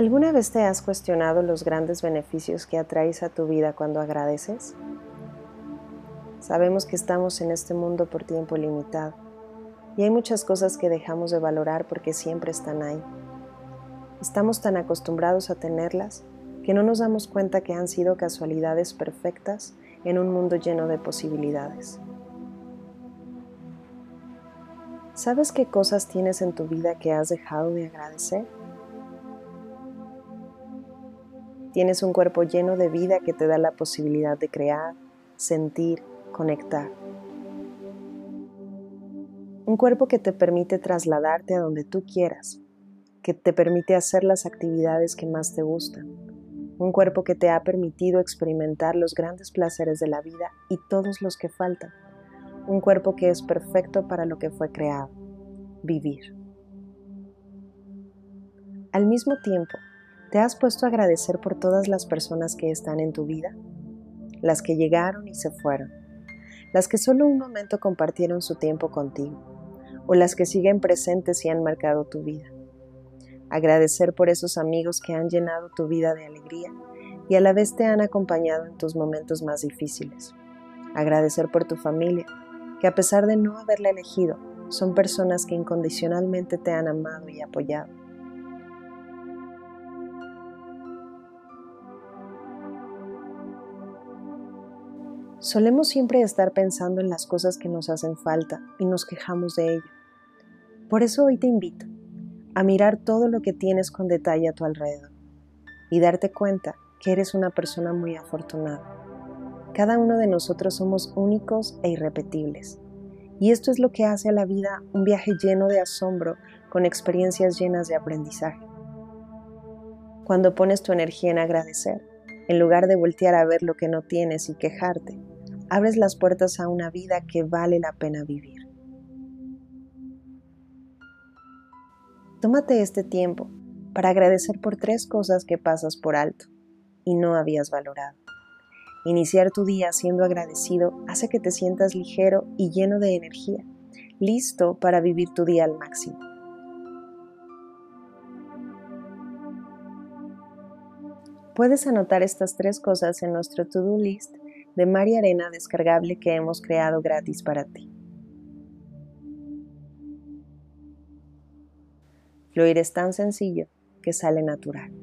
¿Alguna vez te has cuestionado los grandes beneficios que atraes a tu vida cuando agradeces? Sabemos que estamos en este mundo por tiempo limitado y hay muchas cosas que dejamos de valorar porque siempre están ahí. Estamos tan acostumbrados a tenerlas que no nos damos cuenta que han sido casualidades perfectas en un mundo lleno de posibilidades. ¿Sabes qué cosas tienes en tu vida que has dejado de agradecer? Tienes un cuerpo lleno de vida que te da la posibilidad de crear, sentir, conectar. Un cuerpo que te permite trasladarte a donde tú quieras, que te permite hacer las actividades que más te gustan. Un cuerpo que te ha permitido experimentar los grandes placeres de la vida y todos los que faltan. Un cuerpo que es perfecto para lo que fue creado, vivir. Al mismo tiempo, ¿Te has puesto a agradecer por todas las personas que están en tu vida? Las que llegaron y se fueron, las que solo un momento compartieron su tiempo contigo, o las que siguen presentes y han marcado tu vida. Agradecer por esos amigos que han llenado tu vida de alegría y a la vez te han acompañado en tus momentos más difíciles. Agradecer por tu familia, que a pesar de no haberla elegido, son personas que incondicionalmente te han amado y apoyado Solemos siempre estar pensando en las cosas que nos hacen falta y nos quejamos de ello. Por eso hoy te invito a mirar todo lo que tienes con detalle a tu alrededor y darte cuenta que eres una persona muy afortunada. Cada uno de nosotros somos únicos e irrepetibles. Y esto es lo que hace a la vida un viaje lleno de asombro con experiencias llenas de aprendizaje. Cuando pones tu energía en agradecer, en lugar de voltear a ver lo que no tienes y quejarte, abres las puertas a una vida que vale la pena vivir. Tómate este tiempo para agradecer por tres cosas que pasas por alto y no habías valorado. Iniciar tu día siendo agradecido hace que te sientas ligero y lleno de energía, listo para vivir tu día al máximo. Puedes anotar estas tres cosas en nuestro to-do list de María Arena descargable que hemos creado gratis para ti. Fluir es tan sencillo que sale natural.